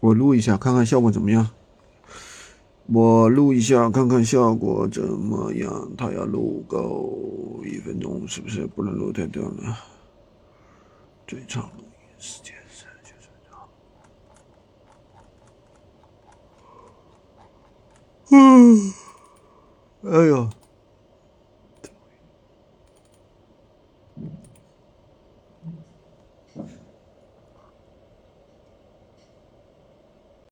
我录一下，看看效果怎么样。我录一下，看看效果怎么样。他要录够一分钟，是不是不能录太短了？最长录音时间。嗯，哎呦，